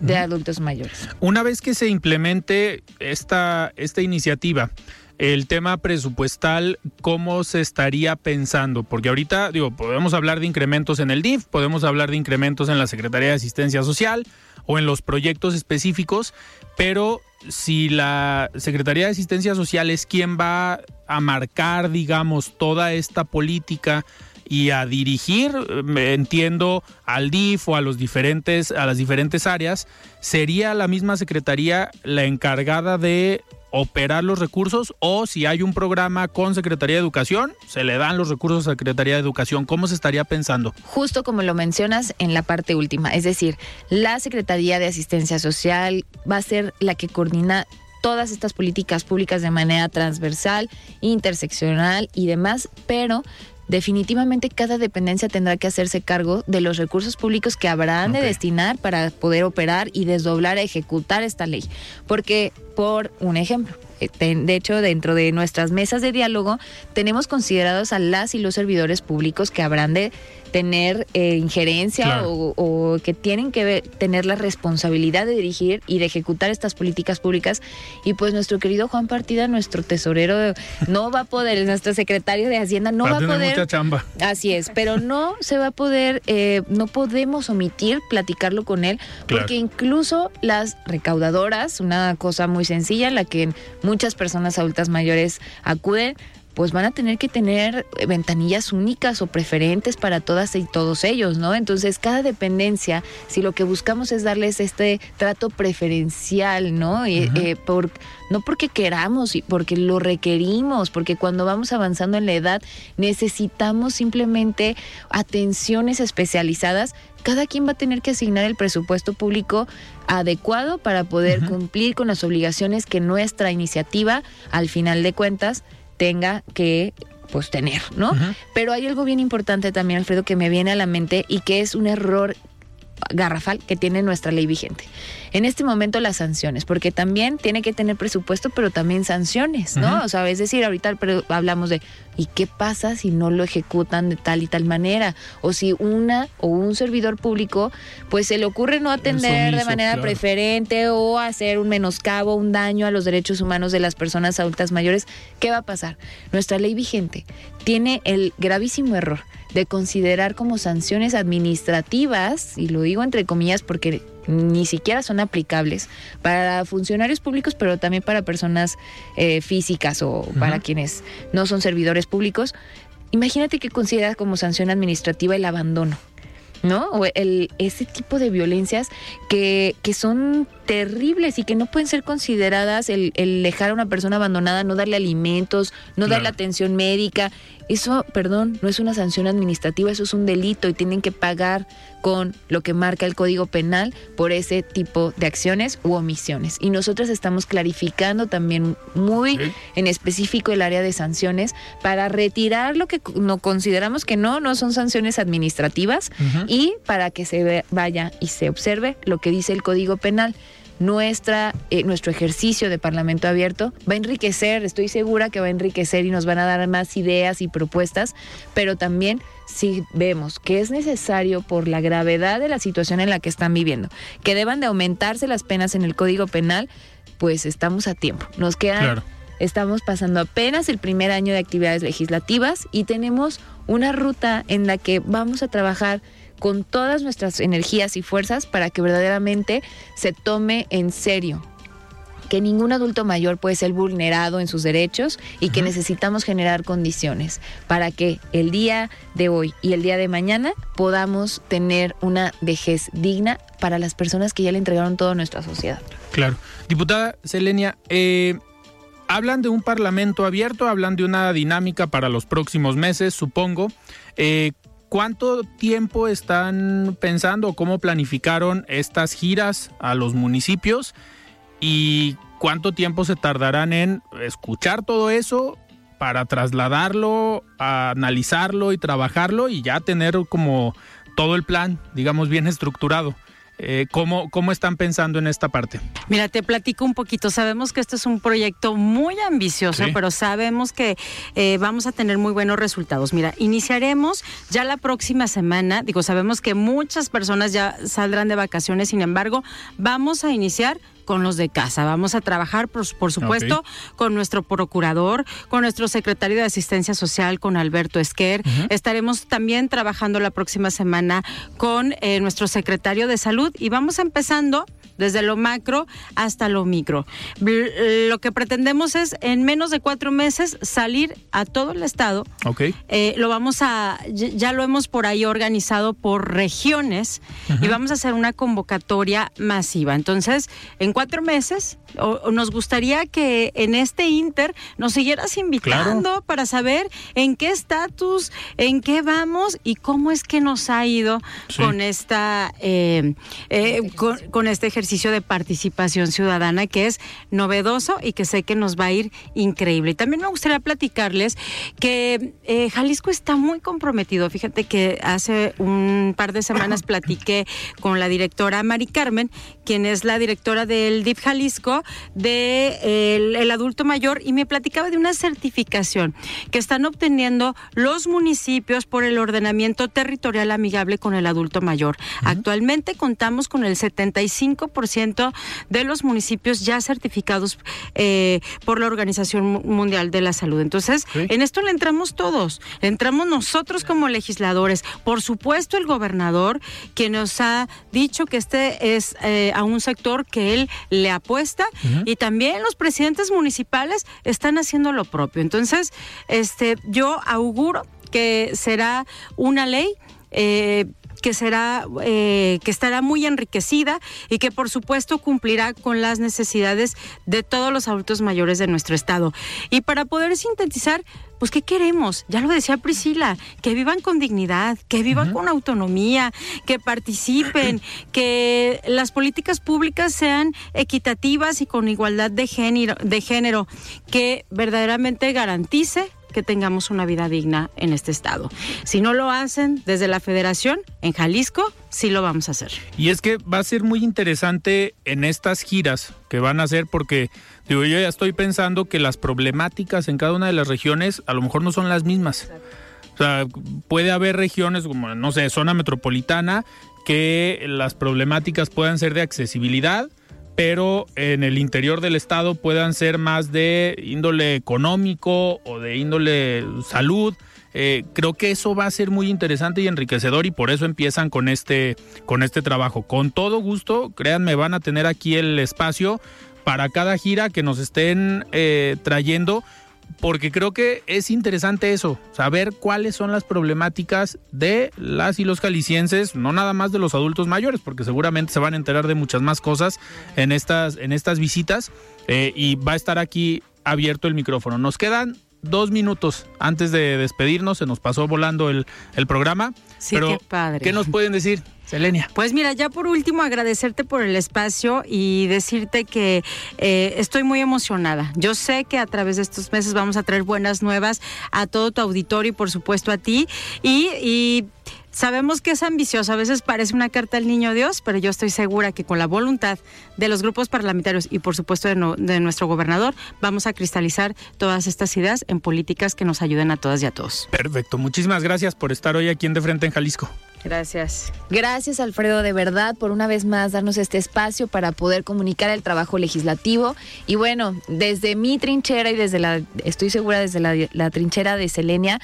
de adultos mayores. Una vez que se implemente esta, esta iniciativa, el tema presupuestal, ¿cómo se estaría pensando? Porque ahorita, digo, podemos hablar de incrementos en el DIF, podemos hablar de incrementos en la Secretaría de Asistencia Social o en los proyectos específicos, pero si la Secretaría de Asistencia Social es quien va a marcar, digamos, toda esta política y a dirigir, entiendo, al DIF o a los diferentes, a las diferentes áreas, sería la misma secretaría la encargada de operar los recursos o si hay un programa con Secretaría de Educación, se le dan los recursos a Secretaría de Educación. ¿Cómo se estaría pensando? justo como lo mencionas en la parte última, es decir, la Secretaría de Asistencia Social va a ser la que coordina todas estas políticas públicas de manera transversal, interseccional y demás, pero definitivamente cada dependencia tendrá que hacerse cargo de los recursos públicos que habrán de destinar para poder operar y desdoblar, ejecutar esta ley. Porque, por un ejemplo, eh, de hecho, dentro de nuestras mesas de diálogo, tenemos considerados a las y los servidores públicos que habrán de tener eh, injerencia Claro. o, o que tienen que ver- tener la responsabilidad de dirigir y de ejecutar estas políticas públicas. Y pues nuestro querido Juan Partida, nuestro tesorero, no va a poder, nuestro secretario de Hacienda, no va a tener poder mucha chamba. Así es, pero no se va a poder, eh, no podemos omitir platicarlo con él, Claro. porque incluso las recaudadoras, una cosa muy sencilla en la que muchas personas adultas mayores acuden, pues van a tener que tener eh, ventanillas únicas o preferentes para todas y todos ellos, ¿no? Entonces, cada dependencia, si lo que buscamos es darles este trato preferencial, ¿no? Eh, por, no porque queramos, y porque lo requerimos, porque cuando vamos avanzando en la edad necesitamos simplemente atenciones especializadas. Cada quien va a tener que asignar el presupuesto público adecuado para poder cumplir con las obligaciones que nuestra iniciativa, al final de cuentas, tenga que pues tener, ¿no? Pero hay algo bien importante también, Alfredo, que me viene a la mente y que es un error garrafal que tiene nuestra ley vigente. En este momento las sanciones, porque también tiene que tener presupuesto, pero también sanciones, ¿no? O sea, es decir, ahorita hablamos de ¿y qué pasa si no lo ejecutan de tal y tal manera? O si una o un servidor público pues se le ocurre no atender de manera claro. preferente o hacer un menoscabo, un daño a los derechos humanos de las personas adultas mayores, ¿qué va a pasar? Nuestra ley vigente tiene el gravísimo error de considerar como sanciones administrativas, y lo digo entre comillas porque ni siquiera son aplicables para funcionarios públicos, pero también para personas eh, físicas o para quienes no son servidores públicos. Imagínate que considera como sanción administrativa el abandono. ¿No? O el, ese tipo de violencias que, que son terribles y que no pueden ser consideradas el, el dejar a una persona abandonada, no darle alimentos, no darle atención médica. Eso, perdón, no es una sanción administrativa, eso es un delito y tienen que pagar con lo que marca el Código Penal por ese tipo de acciones u omisiones. Y nosotros estamos clarificando también muy Sí. en específico el área de sanciones para retirar lo que no consideramos que no, no son sanciones administrativas, y para que se vaya y se observe lo que dice el Código Penal nuestra, eh, nuestro ejercicio de Parlamento abierto va a enriquecer, estoy segura que va a enriquecer y nos van a dar más ideas y propuestas, pero también si vemos que es necesario por la gravedad de la situación en la que están viviendo, que deban de aumentarse las penas en el Código Penal, pues estamos a tiempo. Nos quedan, estamos pasando apenas el primer año de actividades legislativas y tenemos una ruta en la que vamos a trabajar con todas nuestras energías y fuerzas para que verdaderamente se tome en serio que ningún adulto mayor puede ser vulnerado en sus derechos y que necesitamos generar condiciones para que el día de hoy y el día de mañana podamos tener una vejez digna para las personas que ya le entregaron toda nuestra sociedad. Claro. Diputada Selenia, eh, hablan de un parlamento abierto, hablan de una dinámica para los próximos meses, supongo. Eh, ¿Cuánto tiempo están pensando cómo planificaron estas giras a los municipios? ¿Y cuánto tiempo se tardarán en escuchar todo eso para trasladarlo, analizarlo y trabajarlo y ya tener como todo el plan, digamos, bien estructurado? Eh, ¿cómo, ¿Cómo están pensando en esta parte? Mira, te platico un poquito. Sabemos que este es un proyecto muy ambicioso, pero sabemos que eh, vamos a tener muy buenos resultados. Mira, iniciaremos ya la próxima semana. Digo, sabemos que muchas personas ya saldrán de vacaciones, sin embargo, vamos a iniciar con los de casa. Vamos a trabajar, por, supuesto, con nuestro procurador, con nuestro secretario de Asistencia Social, con Alberto Esquer. Estaremos también trabajando la próxima semana con eh, nuestro secretario de Salud y vamos empezando desde lo macro hasta lo micro. Lo que pretendemos es en menos de cuatro meses salir a todo el estado. Ok. Eh, lo vamos a, ya lo hemos por ahí organizado por regiones y vamos a hacer una convocatoria masiva. Entonces, en cuatro meses, nos gustaría que en este Inter nos siguieras invitando para saber en qué estatus, en qué vamos y cómo es que nos ha ido con esta eh, eh, con este ejercicio de participación ciudadana que es novedoso y que sé que nos va a ir increíble. Y también me gustaría platicarles que eh, Jalisco está muy comprometido. Fíjate que hace un par de semanas platiqué con la directora Mari Carmen, quien es la directora del DIF Jalisco, de el, adulto mayor, y me platicaba de una certificación que están obteniendo los municipios por el ordenamiento territorial amigable con el adulto mayor. Actualmente contamos con el 75 de los municipios ya certificados eh, por la Organización Mundial de la Salud. Entonces, en esto le entramos todos, entramos nosotros como legisladores, por supuesto el gobernador, que nos ha dicho que este es eh, a un sector que él le apuesta y también los presidentes municipales están haciendo lo propio. Entonces, este, yo auguro que será una ley eh, que será eh, que estará muy enriquecida y que por supuesto cumplirá con las necesidades de todos los adultos mayores de nuestro estado. Y para poder sintetizar, pues ¿qué queremos? Ya lo decía Priscila, que vivan con dignidad, que vivan con autonomía, que participen, que las políticas públicas sean equitativas y con igualdad de género, de género que verdaderamente garantice que tengamos una vida digna en este estado. Si no lo hacen desde la federación, en Jalisco, sí lo vamos a hacer. Y es que va a ser muy interesante en estas giras que van a hacer porque digo, yo ya estoy pensando que las problemáticas en cada una de las regiones a lo mejor no son las mismas. O sea, puede haber regiones como, no sé, zona metropolitana, que las problemáticas puedan ser de accesibilidad, pero en el interior del estado puedan ser más de índole económico o de índole salud. Eh, creo que eso va a ser muy interesante y enriquecedor y por eso empiezan con este, con este trabajo. Con todo gusto, créanme, van a tener aquí el espacio para cada gira que nos estén eh, trayendo porque creo que es interesante eso, saber cuáles son las problemáticas de las y los calicienses, no nada más de los adultos mayores, porque seguramente se van a enterar de muchas más cosas en estas, en estas visitas eh, y va a estar aquí abierto el micrófono. Nos quedan dos minutos antes de despedirnos, se nos pasó volando el, el programa. Sí, qué padre. ¿Qué nos pueden decir? Selenia. Pues mira, ya por último agradecerte por el espacio y decirte que eh, estoy muy emocionada. Yo sé que a través de estos meses vamos a traer buenas nuevas a todo tu auditorio y por supuesto a ti. y, y Sabemos que es ambicioso, a veces parece una carta al niño Dios, pero yo estoy segura que con la voluntad de los grupos parlamentarios y por supuesto de, de nuestro gobernador, vamos a cristalizar todas estas ideas en políticas que nos ayuden a todas y a todos. Perfecto, muchísimas gracias por estar hoy aquí en De Frente en Jalisco. Gracias. Gracias, Alfredo, de verdad, por una vez más darnos este espacio para poder comunicar el trabajo legislativo. Y bueno, desde mi trinchera y desde la, estoy segura, desde la, la trinchera de Selenia,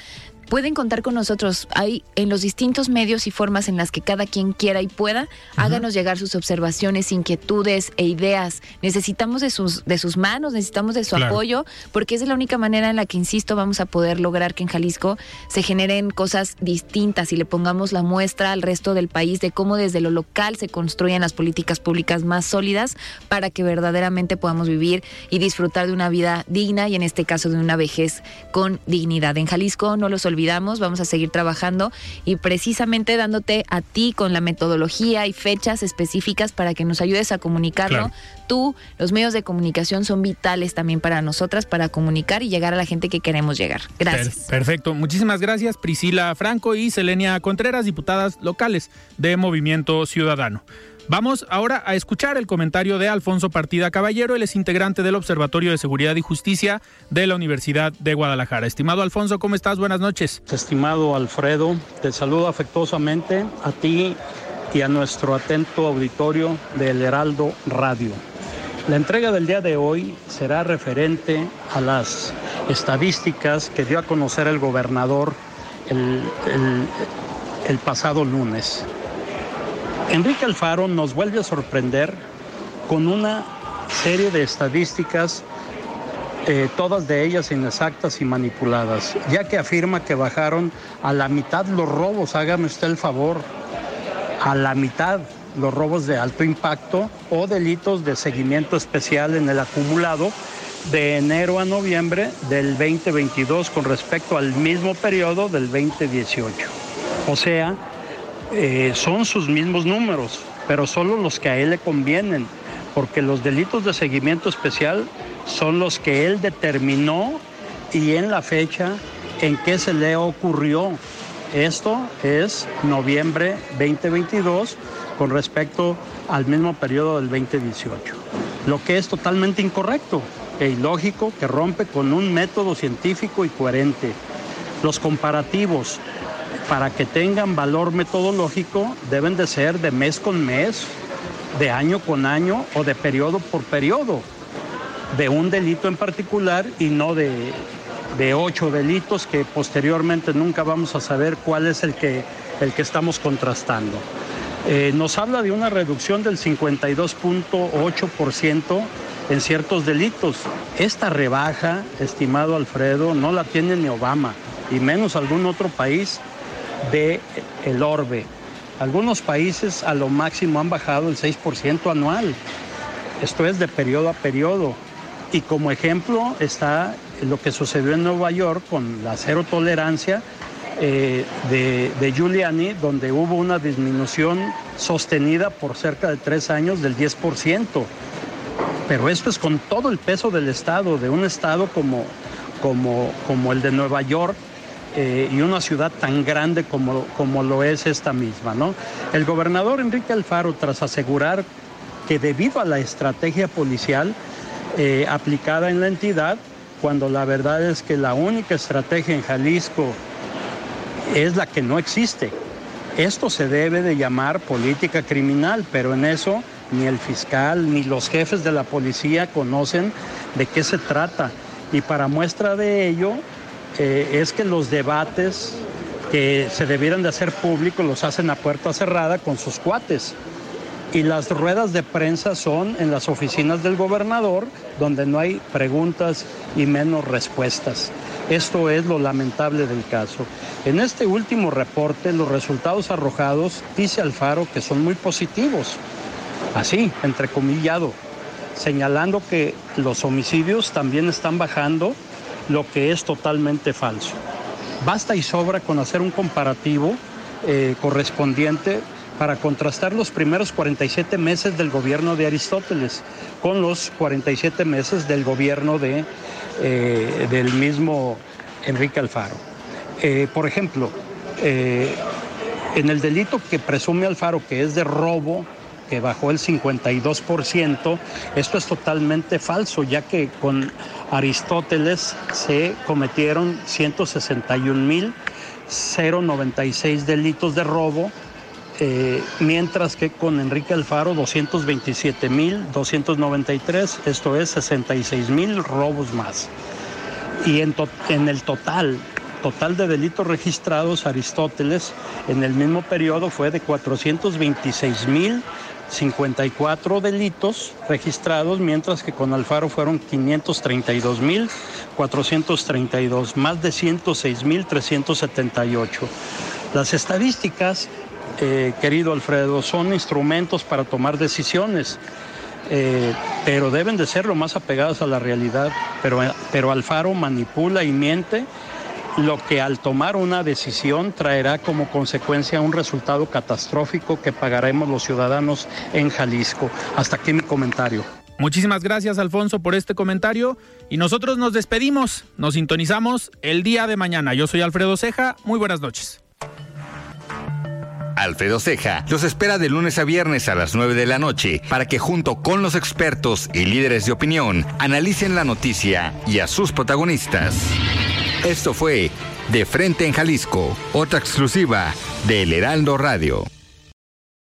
pueden contar con nosotros. Hay en los distintos medios y formas en las que cada quien quiera y pueda, háganos llegar sus observaciones, inquietudes e ideas. Necesitamos de sus, de sus manos, necesitamos de su Claro. apoyo, porque es la única manera en la que, insisto, vamos a poder lograr que en Jalisco se generen cosas distintas y le pongamos la muestra al resto del país de cómo desde lo local se construyen las políticas públicas más sólidas para que verdaderamente podamos vivir y disfrutar de una vida digna y en este caso de una vejez con dignidad. En Jalisco no los olvidamos, vamos a seguir trabajando y precisamente dándote a ti con la metodología y fechas específicas para que nos ayudes a comunicarlo. Claro. Tú, los medios de comunicación son vitales también para nosotras para comunicar y llegar a la gente que queremos llegar. Gracias. Per- perfecto, muchísimas gracias Priscila Franco y Selenia Contreras, diputadas locales de Movimiento Ciudadano. Vamos ahora a escuchar el comentario de Alfonso Partida Caballero, él es integrante del Observatorio de Seguridad y Justicia de la Universidad de Guadalajara. Estimado Alfonso, ¿cómo estás? Buenas noches. Estimado Alfredo, te saludo afectuosamente a ti y a nuestro atento auditorio del Heraldo Radio. La entrega del día de hoy será referente a las estadísticas que dio a conocer el gobernador el, el- el pasado lunes. Enrique Alfaro nos vuelve a sorprender con una serie de estadísticas eh, todas de ellas inexactas y manipuladas, ya que afirma que bajaron a la mitad los robos, hágame usted el favor, a la mitad los robos de alto impacto o delitos de seguimiento especial en el acumulado de enero a noviembre del 2022 con respecto al mismo periodo del 2018. O sea, eh, son sus mismos números, pero solo los que a él le convienen, porque los delitos de seguimiento especial son los que él determinó y en la fecha en que se le ocurrió. Esto es noviembre 2022 con respecto al mismo periodo del 2018, lo que es totalmente incorrecto e ilógico que rompe con un método científico y coherente. Los comparativos para que tengan valor metodológico deben de ser de mes con mes, de año con año o de periodo por periodo, de un delito en particular y no de, de ocho delitos que posteriormente nunca vamos a saber cuál es el que, el que estamos contrastando. Eh, nos habla de una reducción del 52.8% en ciertos delitos. Esta rebaja, estimado Alfredo, no la tiene ni Obama, y menos algún otro país de el orbe. Algunos países a lo máximo han bajado el 6% anual. Esto es de periodo a periodo. Y como ejemplo está lo que sucedió en Nueva York con la cero tolerancia eh, de, de Giuliani, donde hubo una disminución sostenida por cerca de tres años del 10%. Pero esto es con todo el peso del Estado, de un Estado como, como, como el de Nueva York, eh, y una ciudad tan grande como, como lo es esta misma. ¿no? El gobernador Enrique Alfaro, tras asegurar que debido a la estrategia policial eh, aplicada en la entidad, cuando la verdad es que la única estrategia en Jalisco es la que no existe. Esto se debe de llamar política criminal, pero en eso ni el fiscal ni los jefes de la policía conocen de qué se trata. Y para muestra de ello, eh, es que los debates que se debieran de hacer públicos los hacen a puerta cerrada con sus cuates. Y las ruedas de prensa son en las oficinas del gobernador, donde no hay preguntas y menos respuestas. Esto es lo lamentable del caso. En este último reporte, los resultados arrojados, dice Alfaro, que son muy positivos. Así, entrecomillado, señalando que los homicidios también están bajando lo que es totalmente falso. Basta y sobra con hacer un comparativo eh, correspondiente para contrastar los primeros 47 meses del gobierno de Aristóteles con los 47 meses del gobierno de, eh, del mismo Enrique Alfaro. Eh, por ejemplo, En el delito que presume Alfaro, que es de robo, que bajó el 52%, esto es totalmente falso, ya que con Aristóteles se cometieron 161.096 delitos de robo, eh, mientras que con Enrique Alfaro 227.293, esto es 66.000 robos más. Y en, el total total de delitos registrados, Aristóteles en el mismo periodo fue de 426.054 delitos registrados, mientras que con Alfaro fueron 532.432, más de 106.378. Las estadísticas, eh, querido Alfredo, son instrumentos para tomar decisiones. Eh, pero deben de ser lo más apegados a la realidad. Pero, pero Alfaro manipula y miente lo que al tomar una decisión traerá como consecuencia un resultado catastrófico que pagaremos los ciudadanos en Jalisco. Hasta aquí mi comentario. Muchísimas gracias Alfonso por este comentario y nosotros nos despedimos, nos sintonizamos el día de mañana. Yo soy Alfredo Ceja, muy buenas noches. Alfredo Ceja los espera de lunes a viernes a las 9 de la noche para que junto con los expertos y líderes de opinión analicen la noticia y a sus protagonistas. Esto fue De Frente en Jalisco, otra exclusiva de El Heraldo Radio.